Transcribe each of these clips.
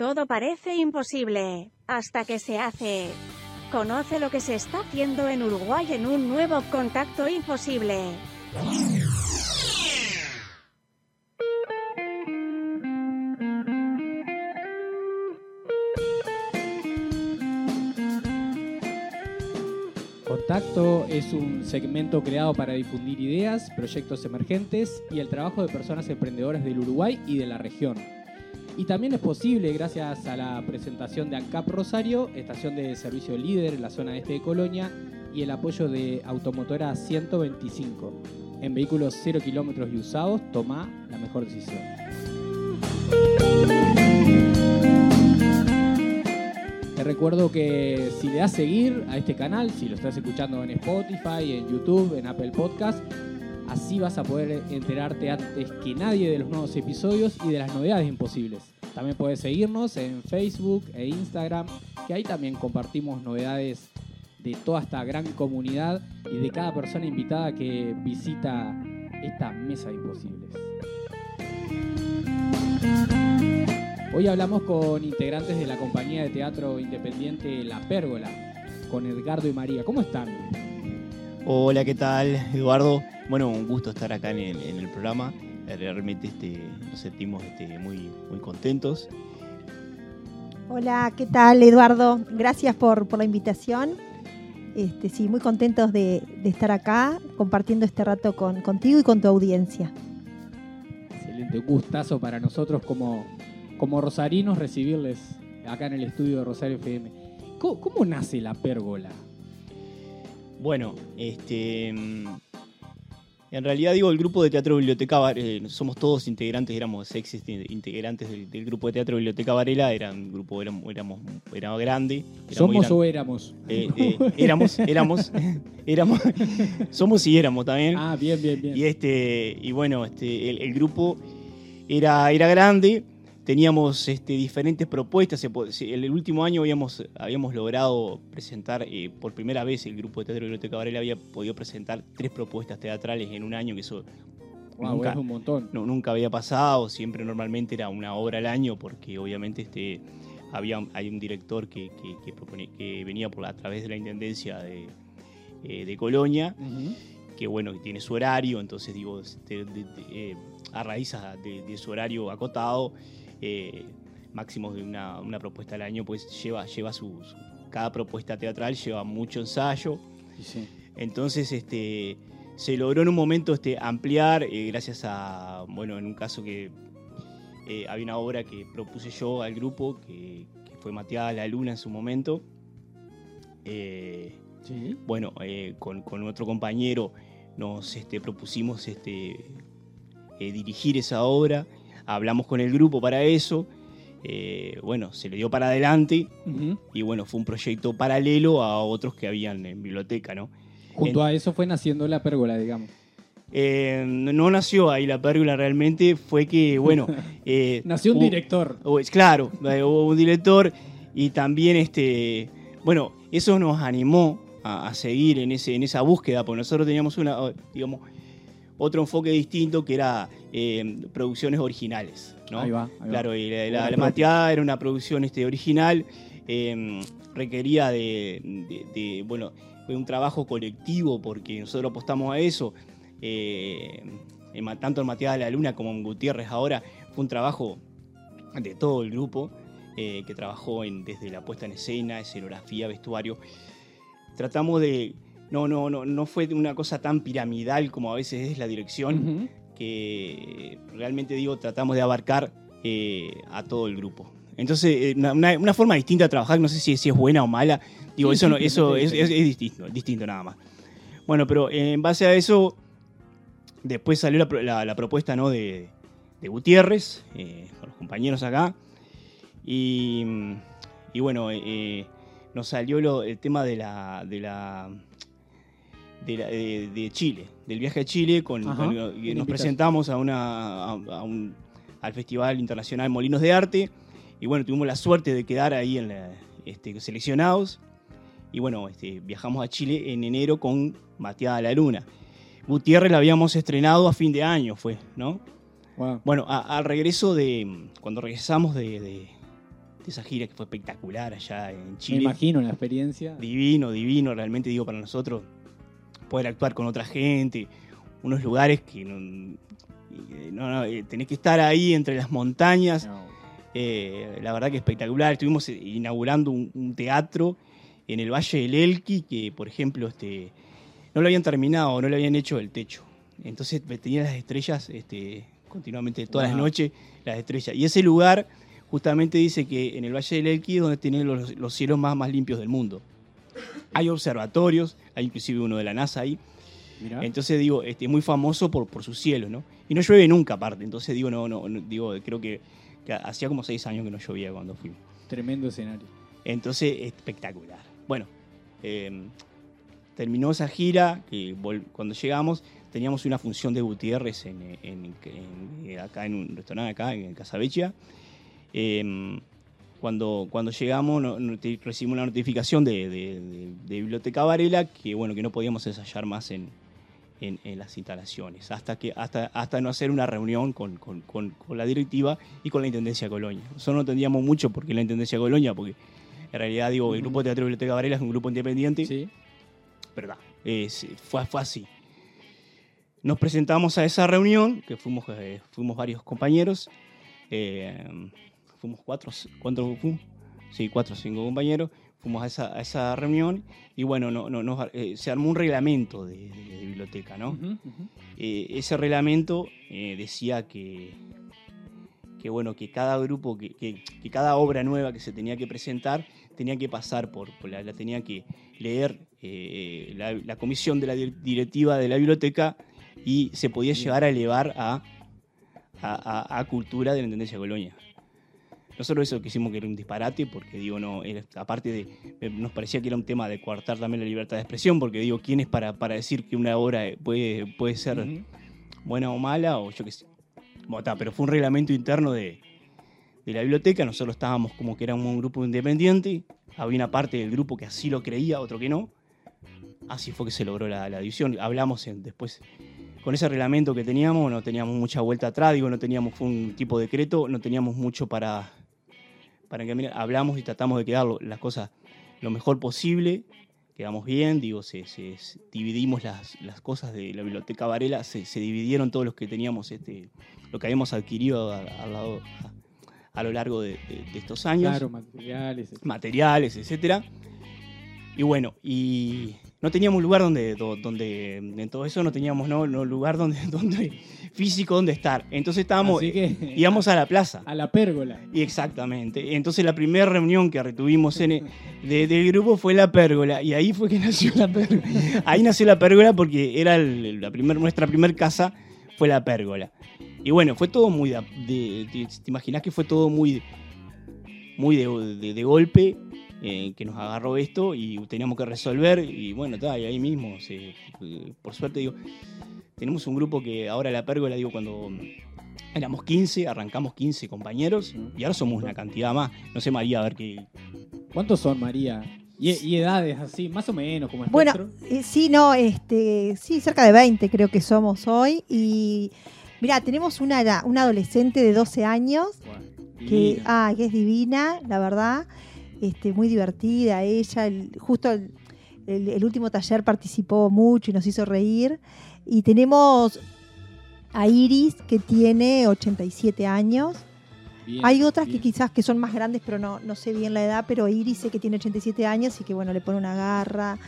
Todo parece imposible, hasta que se hace. Conoce lo que se está haciendo en Uruguay en un nuevo contacto imposible. Contacto es un segmento creado para difundir ideas, proyectos emergentes y el trabajo de personas emprendedoras del Uruguay y de la región. Y también es posible gracias a la presentación de ANCAP Rosario, estación de servicio líder en la zona este de Colonia, y el apoyo de Automotora 125. En vehículos 0 kilómetros y usados, toma la mejor decisión. Te recuerdo que si le das seguir a este canal, si lo estás escuchando en Spotify, en YouTube, en Apple Podcast, así vas a poder enterarte antes que nadie de los nuevos episodios y de las novedades imposibles. También puedes seguirnos en Facebook e Instagram, que ahí también compartimos novedades de toda esta gran comunidad y de cada persona invitada que visita esta mesa de imposibles. Hoy hablamos con integrantes de la compañía de teatro independiente La Pérgola, con Edgardo y María. ¿Cómo están? Hola, ¿qué tal, Eduardo? Bueno, un gusto estar acá en el, en el programa. Realmente este, nos sentimos este, muy, muy contentos. Hola, ¿qué tal, Eduardo? Gracias por, por la invitación. Este, sí, muy contentos de, de, estar acá compartiendo este rato con, contigo y con tu audiencia. Excelente, un gustazo para nosotros como, como rosarinos recibirles acá en el estudio de Rosario FM. ¿Cómo, cómo nace la pérgola? Bueno, este, en realidad digo el grupo de teatro Biblioteca eh, somos todos integrantes, éramos ex integrantes del, del, grupo de teatro Biblioteca Varela, era un grupo, éramos, éramos era grande. Era ¿Somos o éramos? Eh, eh, éramos, éramos, éramos, somos y éramos también. Ah, bien, bien, bien. Y este, y bueno, este, el, el grupo era, era grande, teníamos este, diferentes propuestas. En el último año habíamos, habíamos logrado presentar, eh, por primera vez el grupo de teatro Biblioteca Varela había podido presentar tres propuestas teatrales en un año, que eso wow, nunca, es un montón. No, nunca había pasado, siempre normalmente era una obra al año, porque obviamente este, había, hay un director que, que, que, propone, que venía por, a través de la Intendencia de, eh, de Colonia. Uh -huh que bueno, que tiene su horario, entonces digo, de, de, de, eh, a raíz de, su horario acotado, eh, máximo de una, una, propuesta al año, pues lleva, lleva su, su, cada propuesta teatral lleva mucho ensayo. Sí, sí. Entonces, este, se logró en un momento este, ampliar, eh, gracias a, bueno, en un caso que eh, había una obra que propuse yo al grupo, que, que fue Mateada la Luna en su momento. Eh, sí. Bueno, con, con, otro compañero nos este, propusimos este, dirigir esa obra hablamos con el grupo para eso, eh, bueno, se le dio para adelante uh -huh. y bueno, fue un proyecto paralelo a otros que habían en biblioteca, ¿no? Junto en, a eso fue naciendo la pérgola, digamos. Eh, no nació ahí la pérgola realmente, fue que, bueno... Eh, nació un hubo, director. Hubo, claro, hubo un director y también, este, bueno, eso nos animó a, a, seguir en, ese, en esa búsqueda, porque nosotros teníamos una, digamos, otro enfoque distinto que era eh, producciones originales. ¿no? Ahí va, ahí claro, va. y la, la, la, Mateada era una producción este, original, eh, requería de, de, de, bueno, un trabajo colectivo porque nosotros apostamos a eso. Eh, tanto en Mateada de la Luna como en Gutiérrez ahora fue un trabajo de todo el grupo eh, que trabajó en, desde la puesta en escena, escenografía, vestuario. Tratamos de no, no, no, no fue una cosa tan piramidal como a veces es la dirección, uh -huh. que realmente digo, tratamos de abarcar eh, a todo el grupo. Entonces, eh, una, una, forma distinta de trabajar, no sé si, si es buena o mala, digo, eso, no, eso es, es, es, distinto, distinto nada más. Bueno, pero en base a eso, después salió la, la, la propuesta ¿no? de, de Gutiérrez, eh, con los compañeros acá, y, y bueno, eh, nos salió lo, el tema de la, de la de, la, de, de, Chile, del viaje a Chile, con, con nos presentamos a una, a, a un, al Festival Internacional Molinos de Arte y bueno, tuvimos la suerte de quedar ahí en la, este, seleccionados y bueno, este, viajamos a Chile en enero con Mateada la Luna. Gutiérrez la habíamos estrenado a fin de año, fue, ¿no? Wow. Bueno, al regreso de, cuando regresamos de, de, de esa gira que fue espectacular allá en Me Chile. imagino la experiencia. Divino, divino, realmente digo para nosotros poder actuar con otra gente, unos lugares que no, eh, no, no, tenés que estar ahí entre las montañas. Eh, la verdad que espectacular. Estuvimos inaugurando un, un teatro en el Valle del Elqui que, por ejemplo, este, no lo habían terminado, no le habían hecho el techo. Entonces tenían las estrellas este, continuamente, todas las noches, las estrellas. Y ese lugar justamente dice que en el Valle del Elqui es donde tienen los, los cielos más, más limpios del mundo. Hay observatorios, hay inclusive uno de la NASA ahí. Mirá. Entonces digo, este, muy famoso por, por sus cielos, ¿no? Y no llueve nunca aparte. Entonces digo, no, no, no, digo, creo que, que hacía como seis años que no llovía cuando fuimos. Tremendo escenario. Entonces, espectacular. Bueno, eh, terminó esa gira, que cuando llegamos teníamos una función de Gutiérrez en, en- en- acá en un restaurante acá, en Casabeccia. Eh, cuando, cuando llegamos no- no- te- recibimos una notificación de, de- de- de Biblioteca Varela que bueno que no podíamos ensayar más en, en- en las instalaciones, hasta que hasta, hasta no hacer una reunión con, con- con- con la directiva y con la Intendencia de Colonia. Nosotros no entendíamos mucho por qué la Intendencia de Colonia, porque en realidad digo, el. Grupo de Teatro Biblioteca Varela es un grupo independiente, Sí. ¿verdad? Es- fue, fue así. Nos presentamos a esa reunión, que fuimos, eh, fuimos varios compañeros, eh, fuimos cuatro, ¿cuántos fuimos? Sí, cuatro o cinco compañeros, fuimos a esa, a esa reunión y bueno, no, no, nos- eh, se armó un reglamento de, de- de biblioteca, ¿no? Eh, ese reglamento eh, decía que, que, bueno, que cada grupo, que, que- que cada obra nueva que se tenía que presentar tenía que pasar por, por la, la tenía que leer la, la comisión de la dir- directiva de la biblioteca y se podía llegar a elevar a, a, a- a cultura de la Intendencia de Colonia. Nosotros eso quisimos que era un disparate, porque digo, no, era- aparte de, nos parecía que era un tema de coartar también la libertad de expresión, porque digo, ¿quién es para, para decir que una obra puede, puede ser buena o mala, o yo qué sé. Bueno, pero fue un reglamento interno de, de la biblioteca, nosotros estábamos como que éramos un grupo independiente, había una parte del grupo que así lo creía, otro que no. Así fue que se logró la, la división. Hablamos en- después, con ese reglamento que teníamos, no teníamos mucha vuelta atrás, digo, no teníamos, fue un tipo de decreto, no teníamos mucho para, para encaminar. Hablamos y tratamos de quedar las cosas lo mejor posible, quedamos bien, digo, se, se- dividimos las, las cosas de la biblioteca Varela, se, se dividieron todos los que teníamos, este, lo que habíamos adquirido a, a lado- a- a lo largo de, de- de estos años, Claro, materiales. etc. materiales, etcétera. Y bueno, y no teníamos lugar donde, do- donde en todo eso no teníamos no, no lugar donde, donde físico donde estar. Entonces estábamos, que íbamos a la plaza. a la pérgola. Y exactamente. Entonces la primera reunión que retuvimos en el- de- del grupo fue la pérgola. Y ahí fue que nació la pérgola. Ahí nació la pérgola porque era el- la primer, nuestra primer casa fue la pérgola. Y bueno, fue todo muy de, te imaginas que fue todo muy, muy de golpe eh, que nos agarró esto y teníamos que resolver. Y bueno, está, y ahí mismo, se- eh, por suerte digo, tenemos un grupo que ahora la pérgola, digo, cuando éramos 15, arrancamos 15 compañeros y ahora somos una cantidad más. No sé, María, a ver qué. ¿Cuántos son, María? Y, y edades así, más o menos, como Bueno, eh, sí, no, este, sí, cerca de 20 creo que somos hoy. Y mira, tenemos una, una adolescente de 12 años Bueno, que, ah, que es divina, la verdad, este, muy divertida ella, el- justo el, el- el último taller participó mucho y nos hizo reír. Y tenemos a Iris, que tiene 87 años. Bien, Hay otras que quizás que son más grandes, pero no, no sé bien la edad, pero Iris sé que tiene 87 años y que bueno, le pone una garra,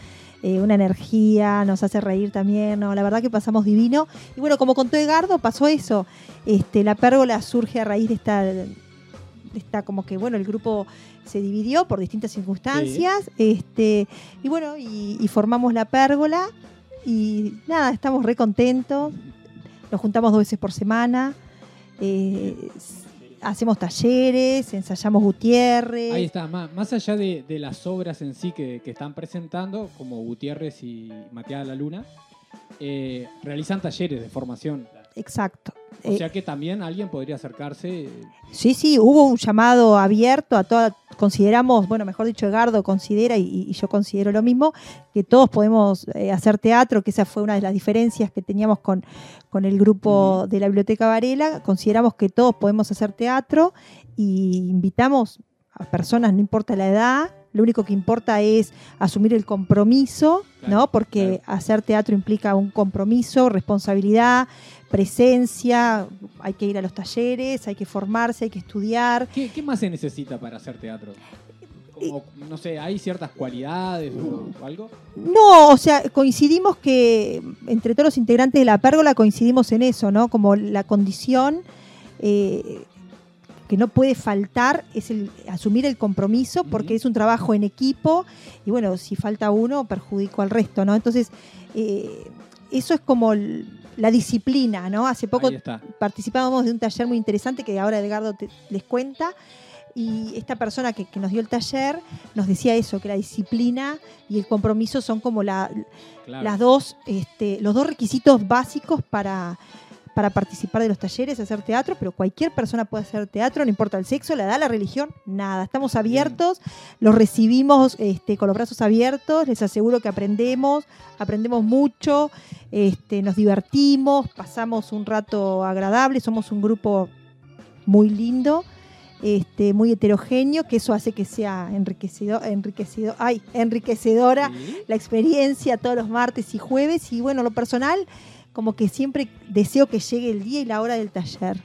eh, una energía, nos hace reír también, ¿no? La verdad que pasamos divino. Y bueno, como contó Edgardo, pasó eso. Este, la pérgola surge a raíz de esta, de esta como que bueno, el grupo se dividió por distintas circunstancias. Este, y bueno, y, y formamos la pérgola. Y nada, estamos re contentos. Nos juntamos dos veces por semana. eh, hacemos talleres, ensayamos Gutiérrez. Ahí está, más, más allá de, de las obras en sí que, que están presentando, como Gutiérrez y Mateada la Luna, eh, realizan talleres de formación. Exacto. O Eh, sea que también alguien podría acercarse. Sí, sí, hubo un llamado abierto a todas, consideramos, bueno, mejor dicho, Edgardo considera y, y yo considero lo mismo, que todos podemos eh, hacer teatro, que esa fue una de las diferencias que teníamos con, con el grupo de la Biblioteca Varela, consideramos que todos podemos hacer teatro y invitamos a personas, no importa la edad, lo único que importa es asumir el compromiso, Claro, ¿no? Porque claro. hacer teatro implica un compromiso, responsabilidad, presencia, hay que ir a los talleres, hay que formarse, hay que estudiar. ¿Qué, qué más se necesita para hacer teatro? Como, no sé, ¿hay ciertas cualidades o algo? No, o sea, coincidimos que entre todos los integrantes de la pérgola coincidimos en eso, ¿no? Como la condición eh, que no puede faltar es el asumir el compromiso porque es un trabajo en equipo y bueno, si falta uno perjudico al resto, ¿no? Entonces, eh, eso es como el- la disciplina, ¿no? Hace poco participábamos de un taller muy interesante que ahora Edgardo te- les cuenta. Y esta persona que, que nos dio el taller nos decía eso, que la disciplina y el compromiso son como la- Claro. las dos, este, los dos requisitos básicos para, para participar de los talleres, hacer teatro, pero cualquier persona puede hacer teatro, no importa el sexo, la edad, la religión, nada. Estamos abiertos, los recibimos este, con los brazos abiertos, les aseguro que aprendemos, aprendemos mucho, este, nos divertimos, pasamos un rato agradable, somos un grupo muy lindo. Este, muy heterogéneo, que eso hace que sea enriquecido, enriquecido, ay, enriquecedora Sí. la experiencia todos los martes y jueves. Y bueno, lo personal, como que siempre deseo que llegue el día y la hora del taller.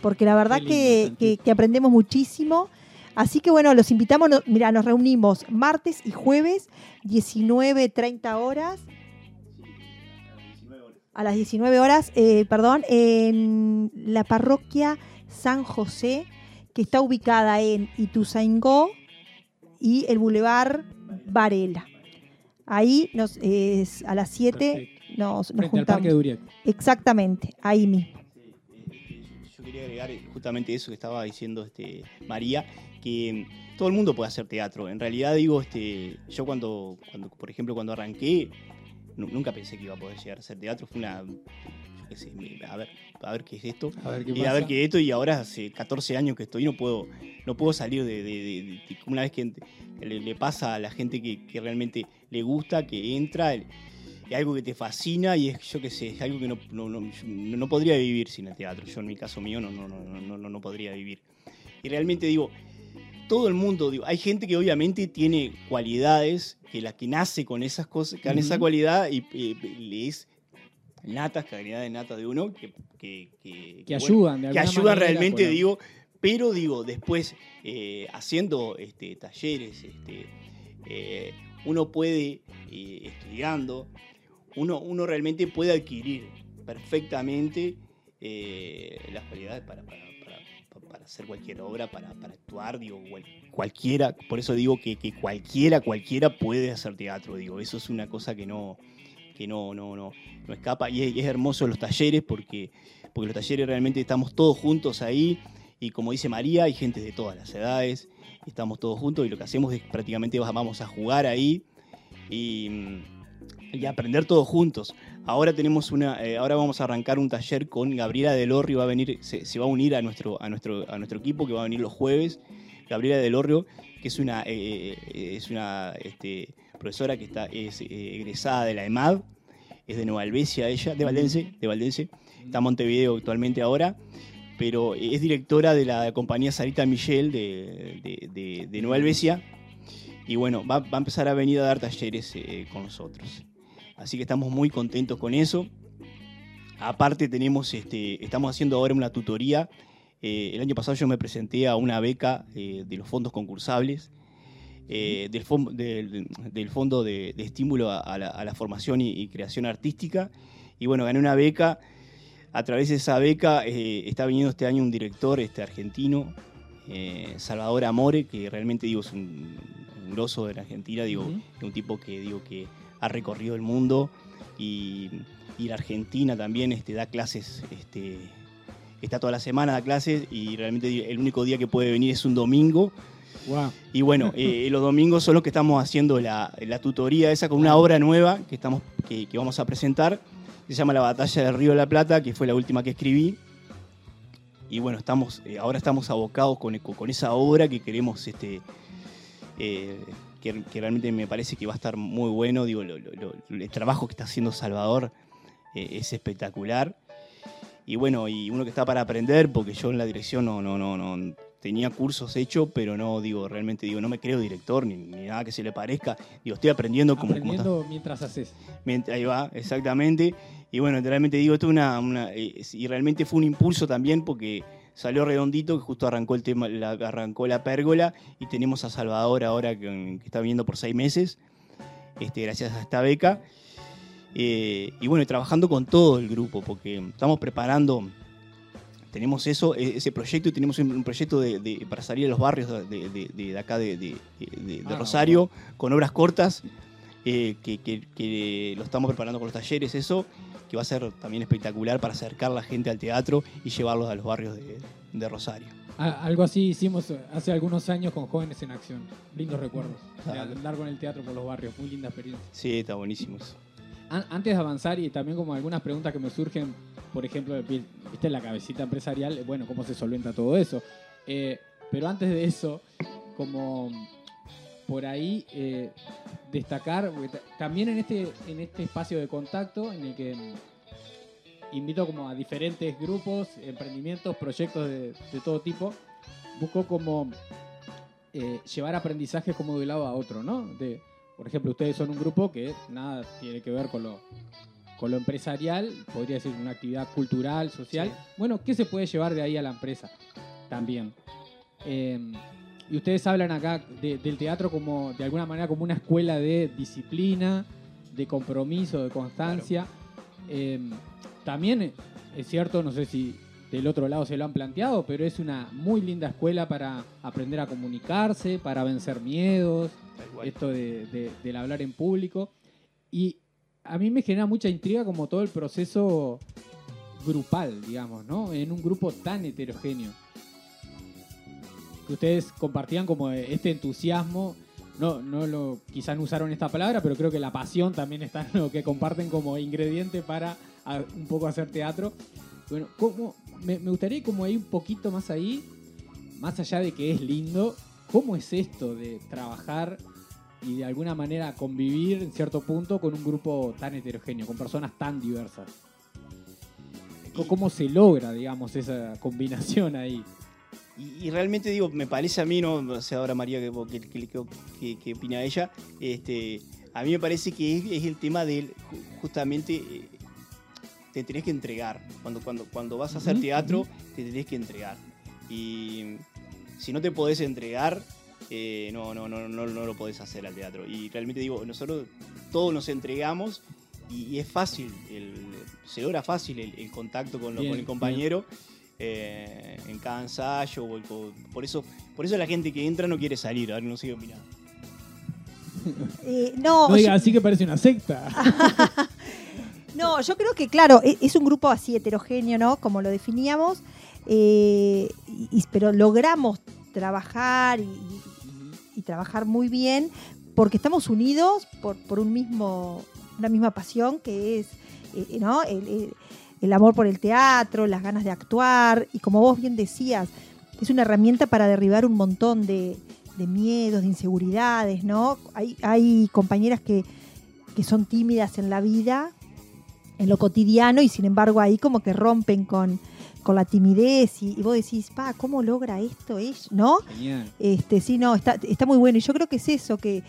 Porque la verdad que, que- que aprendemos muchísimo. Así que bueno, los invitamos, no- mira, nos reunimos martes y jueves, 19, 30 horas. A las 19 horas, eh, perdón, en la parroquia San José, que está ubicada en Ituzaingó y el Boulevard Varela. Ahí nos, es a las 7 Nos, nos Frente al Parque de juntamos. Exactamente, ahí mismo. Yo quería agregar justamente eso que estaba diciendo este, María, que mm, todo el mundo puede hacer teatro. En realidad digo, este, yo cuando, cuando, por ejemplo, cuando arranqué, nu- nunca pensé que iba a poder llegar a hacer teatro. Fue una, yo qué sé, me- a ver, a ver qué es esto. A ver qué Y pasa. a ver qué es esto, y ahora hace 14 años que estoy, no puedo, no puedo salir de, de- de- de- de- una vez que le, le pasa a la gente que, que realmente le gusta, que entra, el- es algo que te fascina y es, yo qué sé, es algo que no, no, no- no- podría vivir sin el teatro. Yo en mi caso mío no, no, no, no, no, podría vivir. Y realmente digo, todo el mundo, digo, hay gente que obviamente tiene cualidades, que la que nace con esas cosas, con esa Ujú. cualidad y, le es natas, calidades natas de uno, que, que, que- Que bueno, ayudan de que ayudan manera realmente, digo, pero digo, después eh, haciendo este, talleres, este, eh, uno puede, eh, estudiando, uno, uno realmente puede adquirir perfectamente eh, las cualidades para, para, para- hacer cualquier obra, para, actuar, digo, cual- cualquiera, por eso digo que, que cualquiera, cualquiera puede hacer teatro, digo, eso es una cosa que no, que no, no, no, no escapa, y es, y es hermoso los talleres porque, porque los talleres realmente estamos todos juntos ahí, y como dice María, hay gente de todas las edades, estamos todos juntos, y lo que hacemos es prácticamente vamos a jugar ahí, y, y aprender todos juntos. Ahora tenemos una, eh, ahora vamos a arrancar un taller con Gabriela Del Orrio, va a venir, se, va a unir a nuestro, a nuestro, a nuestro equipo que va a venir los jueves. Gabriela Del Orrio, que es una, eh, eh, es una este, profesora que está, es egresada de la EMAD, es de Nueva Albesia ella, de Valdense, de Valdense, está en Montevideo actualmente ahora, pero es directora de la compañía Sarita Michel de, de, de- de Nueva Albesia, y bueno, va, va a empezar a venir a dar talleres con nosotros. Así que estamos muy contentos con eso. Aparte tenemos, este, estamos haciendo ahora una tutoría. Eh, el año pasado yo me presenté a una beca eh, de los fondos concursables, eh, del, fon- del, del Fondo de, de Estímulo a, a la, a la Formación y, y Creación Artística. Y bueno, gané una beca. A través de esa beca está viniendo este año un director este, argentino, Salvador Amore, que realmente digo es un, un grosso de la Argentina, digo, es un tipo que digo que ha recorrido el mundo y, y la Argentina también este, da clases, este, está toda la semana, da clases y realmente el único día que puede venir es un domingo. Y bueno, eh, los domingos son los que estamos haciendo la, la tutoría esa con una obra nueva que, estamos, que, que vamos a presentar. Se llama La Batalla del Río de la Plata, que fue la última que escribí. Y bueno, estamos, eh, ahora estamos abocados con, con- con esa obra que queremos, este, eh, que, que realmente me parece que va a estar muy bueno. Digo, lo- lo- el trabajo que está haciendo Salvador eh, es espectacular. Y bueno, y uno que está para aprender, porque yo en la dirección no, no, no, no, tenía cursos hechos, pero no, digo, realmente digo, no me creo director ni, ni nada que se le parezca. Digo, estoy aprendiendo como, como Aprendiendo mientras haces. Ahí va, exactamente. Y bueno, realmente digo, esto es una, una- eh, y realmente fue un impulso también porque salió redondito, que justo arrancó el tema, la, arrancó la pérgola y tenemos a Salvador ahora que, que está viniendo por seis meses, este, gracias a esta beca. Eh, y bueno, trabajando con todo el grupo, porque estamos preparando, tenemos eso, e- ese proyecto y tenemos un, proyecto de, de- para salir a los barrios de, de- acá de, de- de- de Ah, Rosario, con obras cortas, eh, que, que- que lo estamos preparando con los talleres, eso, que va a ser también espectacular para acercar la gente al teatro y llevarlos a los barrios de, de Rosario. A- algo así hicimos hace algunos años con Jóvenes en Acción. Lindos recuerdos. Claro. andar con el teatro por los barrios. Muy linda experiencia. Sí, está buenísimo eso. An- Antes de avanzar y también como algunas preguntas que me surgen, por ejemplo, vi- viste la cabecita empresarial, eh, bueno, cómo se solventa todo eso. Eh, pero antes de eso, como por ahí eh, destacar, también en este, en este espacio de contacto en el que mm, invito como a diferentes grupos, emprendimientos, proyectos de, de todo tipo, busco como eh, llevar aprendizajes como de un lado a otro, ¿no? De, por ejemplo, ustedes son un grupo que nada tiene que ver con lo, con lo empresarial, podría ser una actividad cultural, social. Sí. Bueno, ¿qué se puede llevar de ahí a la empresa? También. Eh, y ustedes hablan acá de- del teatro como, de alguna manera, como una escuela de disciplina, de compromiso, de constancia. Eh, también es cierto, no sé si del otro lado se lo han planteado, pero es una muy linda escuela para aprender a comunicarse, para vencer miedos, esto de, de- del hablar en público. Y a mí me genera mucha intriga como todo el proceso grupal, digamos, ¿no? En un grupo tan heterogéneo. Que ustedes compartían como este entusiasmo. No, no lo, quizás no usaron esta palabra, pero creo que la pasión también está en lo que comparten como ingrediente para un poco hacer teatro. Bueno, ¿cómo, me, gustaría como un poquito más ahí, más allá de que es lindo, ¿cómo es esto de trabajar y de alguna manera convivir en cierto punto con un grupo tan heterogéneo, con personas tan diversas? ¿Cómo se logra, digamos, esa combinación ahí? Y, y realmente digo, me parece a mí, no sé ahora María qué que, que, que- opina ella, este, a mí me parece que es, es el tema del ju- justamente eh, te tenés que entregar. Cuando, cuando, cuando vas a hacer teatro, te tenés que entregar. Y si no te podés entregar, eh, no, no, no, no, no lo podés hacer al teatro. Y realmente digo, nosotros todos nos entregamos y, y es fácil, el- se logra fácil el, el contacto con, lo- Bien, con el compañero. Eh, en cada ensayo, o por eso, por eso la gente que entra no quiere salir, a ver, no qué opinás. Eh, no, No diga, yo, así que parece una secta. no, yo creo que, claro, e- es un grupo así heterogéneo, ¿no? Como lo definíamos, eh, y- pero logramos trabajar y, y- y trabajar muy bien porque estamos unidos por, por un mismo, una misma pasión que es eh, ¿no? el, el- el amor por el teatro, las ganas de actuar y como vos bien decías, es una herramienta para derribar un montón de, de miedos, de inseguridades, ¿no? Hay, hay compañeras que, que son tímidas en la vida, en lo cotidiano y sin embargo ahí como que rompen con, con la timidez y, y vos decís, pa, ¿cómo logra esto ella? ¿No? Genial. Este, sí, no, está, está muy bueno. Y yo creo que es eso, que,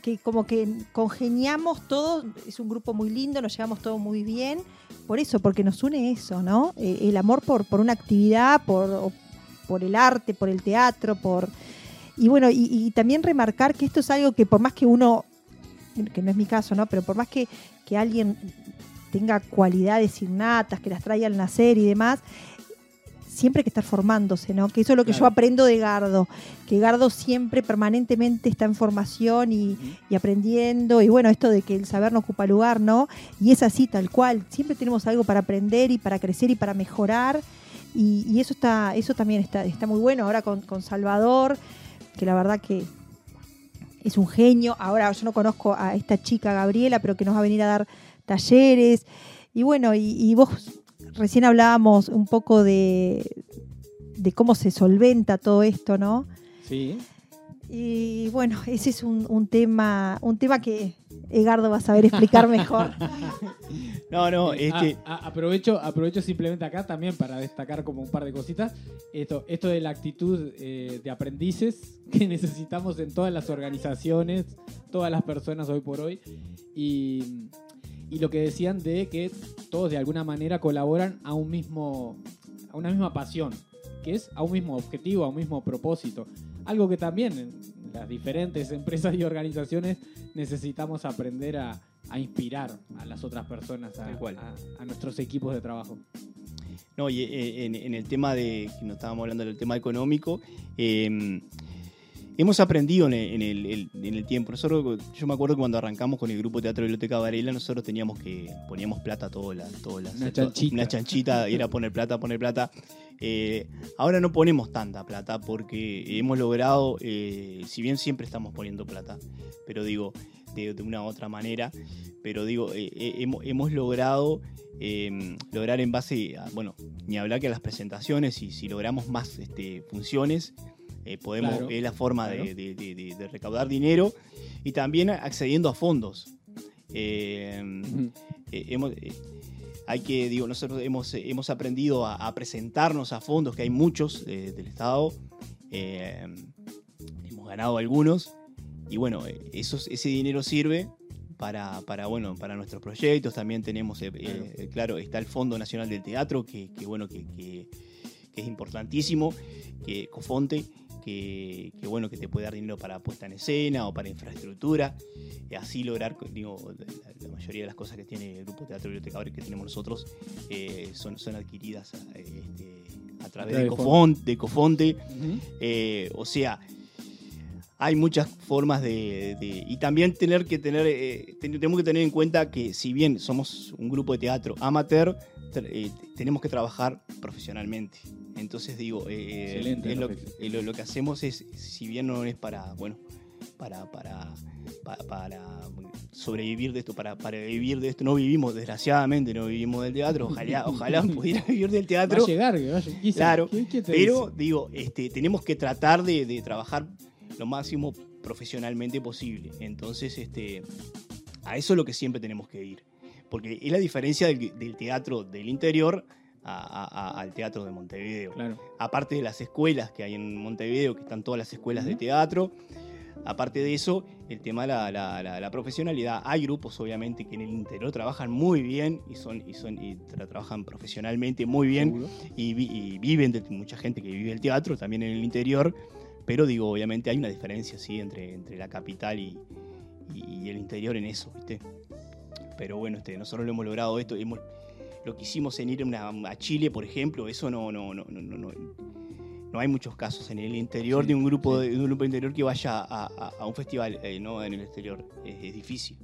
que como que congeniamos todos, es un grupo muy lindo, nos llevamos todos muy bien. Por eso, porque nos une eso, ¿no? Eh, el amor por, por una actividad, por, por el arte, por el teatro, por. Y bueno, y, y también remarcar que esto es algo que por más que uno, que no es mi caso, ¿no? Pero por más que, que alguien tenga cualidades innatas, que las traiga al nacer y demás, siempre hay que estar formándose, ¿no? Que eso es lo que yo aprendo de Gardo, que Gardo siempre permanentemente está en formación y, y aprendiendo, y bueno, esto de que el saber no ocupa lugar, ¿no? Y es así, tal cual, siempre tenemos algo para aprender y para crecer y para mejorar, y, y eso está eso también está, está muy bueno, ahora con, con Salvador, que la verdad que es un genio, ahora yo no conozco a esta chica Gabriela, pero que nos va a venir a dar talleres, y bueno, y, y vos recién hablábamos un poco de, de cómo se solventa todo esto, ¿no? Sí. Y bueno, ese es un, un tema, un tema que Egardo va a saber explicar mejor. No, no, este, Ah, ah, aprovecho, aprovecho simplemente acá también para destacar como un par de cositas. Esto, esto de la actitud eh, de aprendices que necesitamos en todas las organizaciones, todas las personas hoy por hoy. Y, y lo que decían de que todos de alguna manera colaboran a un mismo, a una misma pasión, que es a un mismo objetivo, a un mismo propósito. Algo que también en las diferentes empresas y organizaciones necesitamos aprender a, a inspirar a las otras personas, a, a- a nuestros equipos de trabajo. No, y eh, en, en el tema de, que nos estábamos hablando del tema económico, eh, hemos aprendido en el, en el- el- en el tiempo. Nosotros, yo me acuerdo que cuando arrancamos con el grupo Teatro Biblioteca Varela, nosotros teníamos que, poníamos plata todas las, todas las, Una chanchita. una chanchita, era poner plata, poner plata. Eh, ahora no ponemos tanta plata porque hemos logrado, eh, si bien siempre estamos poniendo plata, pero digo, de, de una u otra manera, pero digo, eh, hemos, hemos logrado eh, lograr en base a, bueno, ni hablar que a las presentaciones y si logramos más este, funciones, eh, podemos, Claro, es la forma de- claro. de, de- de- de recaudar dinero y también accediendo a fondos. Eh, eh, hemos, hay que, digo, nosotros hemos, hemos aprendido a, a presentarnos a fondos, que hay muchos del Estado. Hemos ganado algunos. Y bueno, esos- ese dinero sirve para, para, bueno, para nuestros proyectos. También tenemos, claro, está el Fondo Nacional del Teatro, que, que, bueno, que, que- que es importantísimo, que Cofonte, que, que, bueno, que te puede dar dinero para puesta en escena o para infraestructura, y así lograr, digo, la, la mayoría de las cosas que tiene el Grupo Teatro Biblioteca que tenemos nosotros eh, son, son adquiridas este, a través de, de Cofon- de Cofonte. Eh, o sea, hay muchas formas de, de- y también tener que tener eh, ten- tenemos que tener en cuenta que si bien somos un grupo de teatro amateur eh, tenemos que trabajar profesionalmente entonces digo eh, es lo, eh, lo- lo que hacemos es si bien no es para bueno para para pa- para, sobrevivir de esto para, para vivir de esto no vivimos desgraciadamente no vivimos del teatro ojalá ojalá pudiera vivir del Va teatro a llegar. Claro, ¿Quién- quién te pero dice? digo, este, tenemos que tratar de, de trabajar lo máximo profesionalmente posible. Entonces, este, a eso es lo que siempre tenemos que ir. Porque es la diferencia del, del teatro del interior a- a- a- al teatro de Montevideo. Claro. Aparte de las escuelas que hay en Montevideo, que están todas las escuelas de Ujú. teatro. Aparte de eso, el tema de la, la- la- la profesionalidad. Hay grupos, obviamente, que en el interior trabajan muy bien y, son, y, son, y tra- trabajan profesionalmente muy bien y, vi- y viven, de, mucha gente que vive el teatro también en el interior, pero digo, obviamente hay una diferencia ¿sí? entre, entre la capital y- y el interior en eso, ¿viste? Pero bueno, este, nosotros lo hemos logrado esto, hemos, lo que hicimos en ir a, una- a Chile, por ejemplo, eso no, no, no, no, no, no, no hay muchos casos en el interior Sí, de un grupo sí. de, de un grupo interior que vaya a, a- a un festival, eh, no en el exterior, es, es difícil.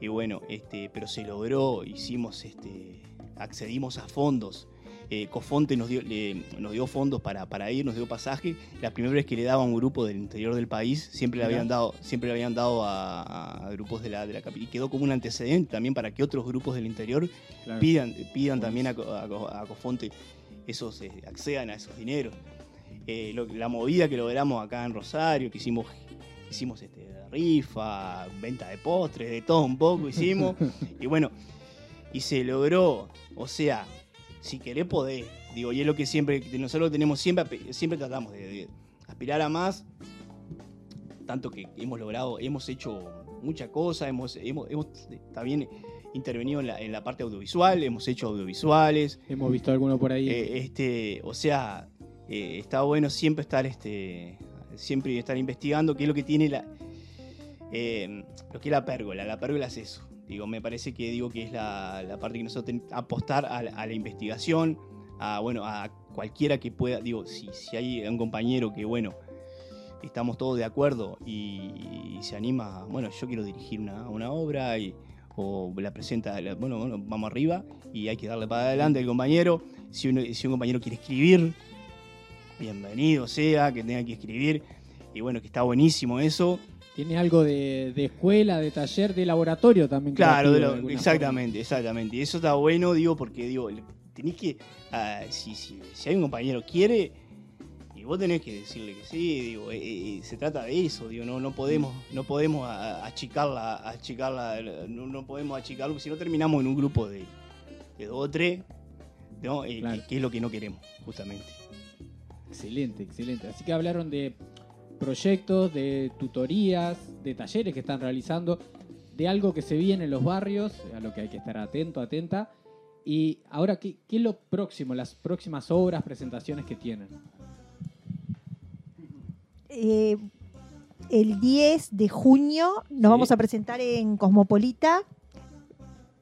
Y bueno, este, pero se logró, hicimos, este, accedimos a fondos. Eh, Cofonte nos dio, le- nos dio fondos para, para ir, nos dio pasaje. La primera vez que le daba a un grupo del interior del país, siempre le habían dado, siempre le habían dado a, a grupos de la, de la capital. Y quedó como un antecedente también para que otros grupos del interior claro. pidan, pidan también a, Co- a Co- a Cofonte esos, eh, accedan a esos dineros. Eh, lo- la movida que logramos acá en Rosario, que hicimos, hicimos este, rifa, venta de postres, de todo un poco hicimos. y bueno, y se logró, o sea, si querés podés. Digo, y es lo que siempre, nosotros tenemos siempre, siempre tratamos de, de aspirar a más. Tanto que hemos logrado, hemos hecho mucha cosa, hemos, hemos, hemos también intervenido en la, en la parte audiovisual, hemos hecho audiovisuales, Hemos visto alguno por ahí. eh, este, o sea, eh, está bueno siempre estar, este, siempre estar investigando qué es lo que tiene la, eh, lo que es la pérgola. La pérgola es eso. Digo, me parece que digo que es la, la parte que nosotros tenemos apostar a, la- investigación, a bueno, a cualquiera que pueda, digo, si, si hay un compañero que bueno, estamos todos de acuerdo y, se anima, bueno, yo quiero dirigir una, una obra y o la presenta, bueno, bueno, vamos arriba y hay que darle para adelante al compañero. Si, uno- si un compañero quiere escribir, bienvenido sea, que tenga que escribir. Y bueno, que está buenísimo eso. Tiene algo de, de escuela, de taller, de laboratorio también. Claro, de creativo, lo- de alguna exactamente, exactamente. Y eso está bueno, digo, porque digo, tenés que, ah, si, si, si hay un compañero que quiere, y vos tenés que decirle que sí, digo, eh, eh, se trata de eso, digo, no, no podemos, no podemos achicarla, achicarla, no, no podemos achicarlo, si no terminamos en un grupo de, de dos o tres, ¿no? Eh, Claro. que, que es lo que no queremos, justamente. Excelente, excelente. Así que hablaron de proyectos, de tutorías, de talleres que están realizando, de algo que se viene en los barrios, a lo que hay que estar atento, atenta. Y ahora, ¿qué, qué es lo próximo, las próximas obras, presentaciones que tienen? Eh, el 10 de junio nos Sí. vamos a presentar en Cosmopolita.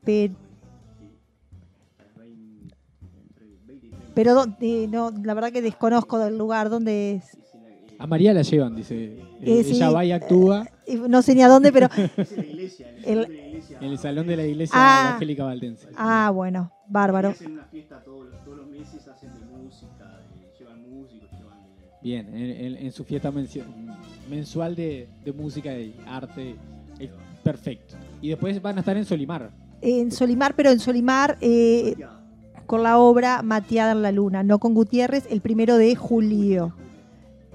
Pero, pero eh, no, la verdad que desconozco del lugar donde es. A María la llevan, dice. Eh, Eh, sí, Ella va y actúa Eh, No sé ni a dónde, pero. Es en la iglesia, en El- de la iglesia. en el salón de la iglesia Ah. evangélica valdense. Ah, bueno, bárbaro. Hacen una fiesta todos los, todos los meses, hacen de música, de- llevan músicos, llevan... de- Bien, en, en- en su fiesta mensual de, de música y arte. Es perfecto. Y después van a estar en Solimar. En Solimar, pero en Solimar eh, con la obra Mateada en la Luna, no con Gutiérrez, el primero de julio.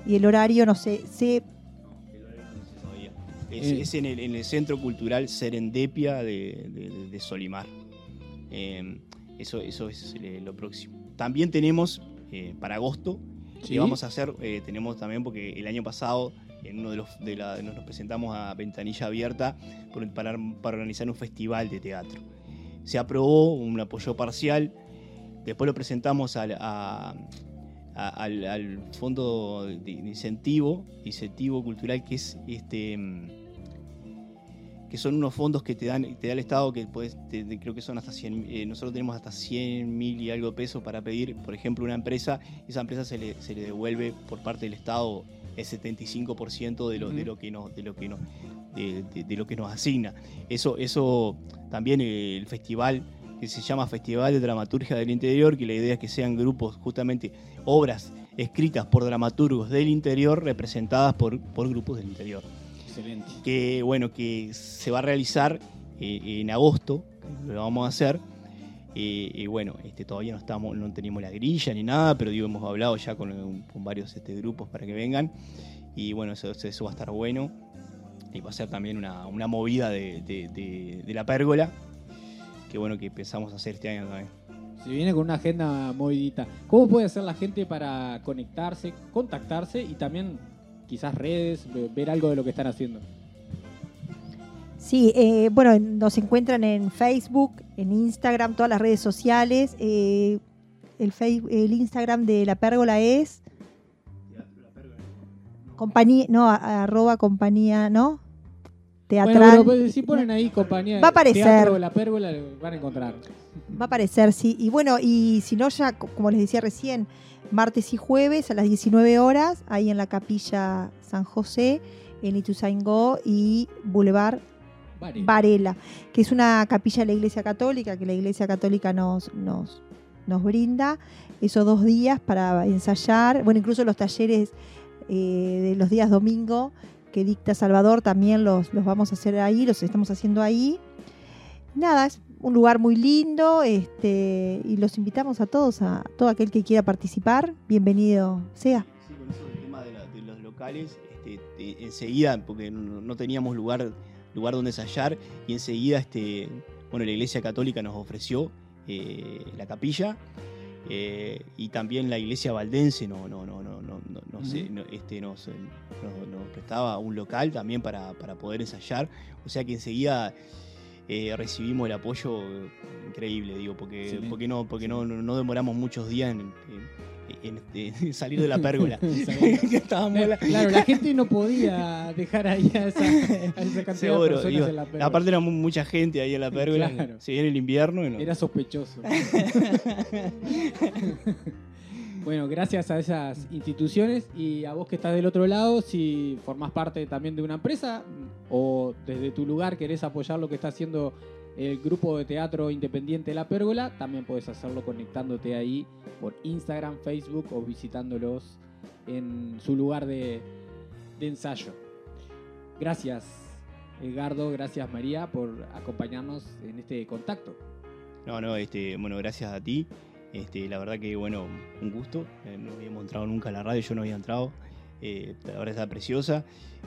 Y el horario, no sé, todavía. Es, Eh. es en, el, en el Centro Cultural Serendipia de, de- de Solimar. Eh, eso, eso es eh, lo próximo. También tenemos eh, para agosto, Sí. que vamos a hacer, eh, tenemos también porque el año pasado en uno de los de la, nos presentamos a Ventanilla Abierta por- para, para organizar un festival de teatro. Se aprobó un apoyo parcial, después lo presentamos a- a- al, al fondo de incentivo, incentivo cultural que es este mm, que son unos fondos que te dan te da el Estado que puedes, te- te- creo que son hasta 100 eh, nosotros tenemos hasta 100 mil y algo pesos para pedir por ejemplo una empresa esa empresa se le, se le devuelve por parte del Estado el 75% de lo, de lo que nos de lo que nos de, de- de lo que nos asigna. Eso eso también eh, el festival que se llama Festival de Dramaturgia del Interior, que la idea es que sean grupos, justamente obras escritas por dramaturgos del interior, representadas por, por grupos del interior. Excelente. Que bueno, que se va a realizar eh, en agosto, lo vamos a hacer. Eh, y bueno, este, todavía no estamos, no tenemos la grilla ni nada, pero digo, hemos hablado ya con, con varios este, grupos para que vengan. Y bueno, eso, eso va a estar bueno. Y va a ser también una, una movida de, de- de- de la pérgola. Que bueno que pensamos hacer este año también. Se viene con una agenda movidita. ¿Cómo puede hacer la gente para conectarse, contactarse y también quizás redes, ve- ver algo de lo que están haciendo? Sí, eh, bueno, nos encuentran en Facebook, en Instagram, todas las redes sociales. eh, el, Facebook, el Instagram de la pérgola es compañía, no, a- arroba compañía, ¿no? Teatral. Bueno, pero pues, si ponen ahí compañía Va a aparecer. Teatro de la Pérgola, lo van a encontrar. Va a aparecer, sí. Y bueno, y si no, ya, co- como les decía recién, martes y jueves a las 19 horas, ahí en la capilla San José, en Ituzaingó y Boulevard. Varela, que es una capilla de la Iglesia Católica, que la Iglesia Católica nos, nos, nos brinda esos dos días para ensayar. Bueno, incluso los talleres eh, de los días domingo que dicta Salvador también los, los vamos a hacer ahí, los estamos haciendo ahí. Nada, es un lugar muy lindo este, y los invitamos a todos, a todo aquel que quiera participar, bienvenido sea. Sí, con eso del tema de, los locales, este, enseguida, porque no, no teníamos lugar, lugar donde ensayar, y enseguida este, bueno, la Iglesia Católica nos ofreció eh, la capilla, eh, y también la Iglesia Valdense no, no, no, no, no, este, nos, nos- nos prestaba un local también para, para poder ensayar, o sea que enseguida eh, recibimos el apoyo increíble, digo, porque, porque no, porque no, no, no demoramos muchos días en, en- en- en salir de la pérgola. La- Claro, la gente no podía dejar ahí a esa, a esa cantidad de personas digo, en la Pérgola. aparte era mu- mucha gente ahí en la pérgola. Claro. Se viene el invierno no- Era sospechoso. bueno, gracias a esas instituciones y a vos que estás del otro lado, si formás parte también de una empresa o desde tu lugar querés apoyar lo que está haciendo el grupo de teatro independiente La Pérgola, también puedes hacerlo conectándote ahí por Instagram, Facebook o visitándolos en su lugar de, de ensayo. Gracias, Edgardo, gracias María por acompañarnos en este contacto. No, no, este, bueno, gracias a ti. Este, la verdad que, bueno, un gusto. Eh, no habíamos entrado nunca a la radio, yo no había entrado. Eh, la verdad está preciosa.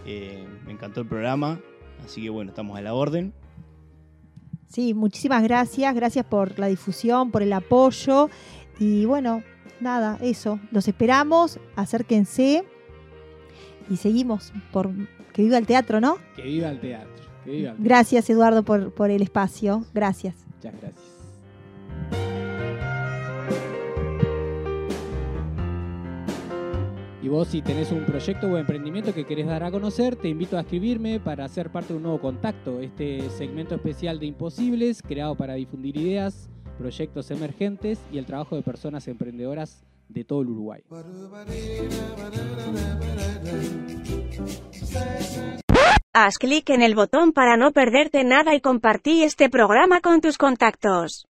Eh, me encantó el programa. Así que, bueno, estamos a la orden. Sí, muchísimas gracias. Gracias por la difusión, por el apoyo. Y bueno, nada, eso. Los esperamos. Acérquense. Y seguimos por que viva el teatro, ¿no? Que viva el teatro. Que viva el teatro. Gracias, Eduardo, por, por el espacio. Gracias. Muchas gracias. Y vos si tenés un proyecto o emprendimiento que querés dar a conocer, te invito a escribirme para ser parte de un nuevo contacto. Este segmento especial de Imposibles, creado para difundir ideas, proyectos emergentes y el trabajo de personas emprendedoras de todo el Uruguay. Haz clic en el botón para no perderte nada y compartí este programa con tus contactos.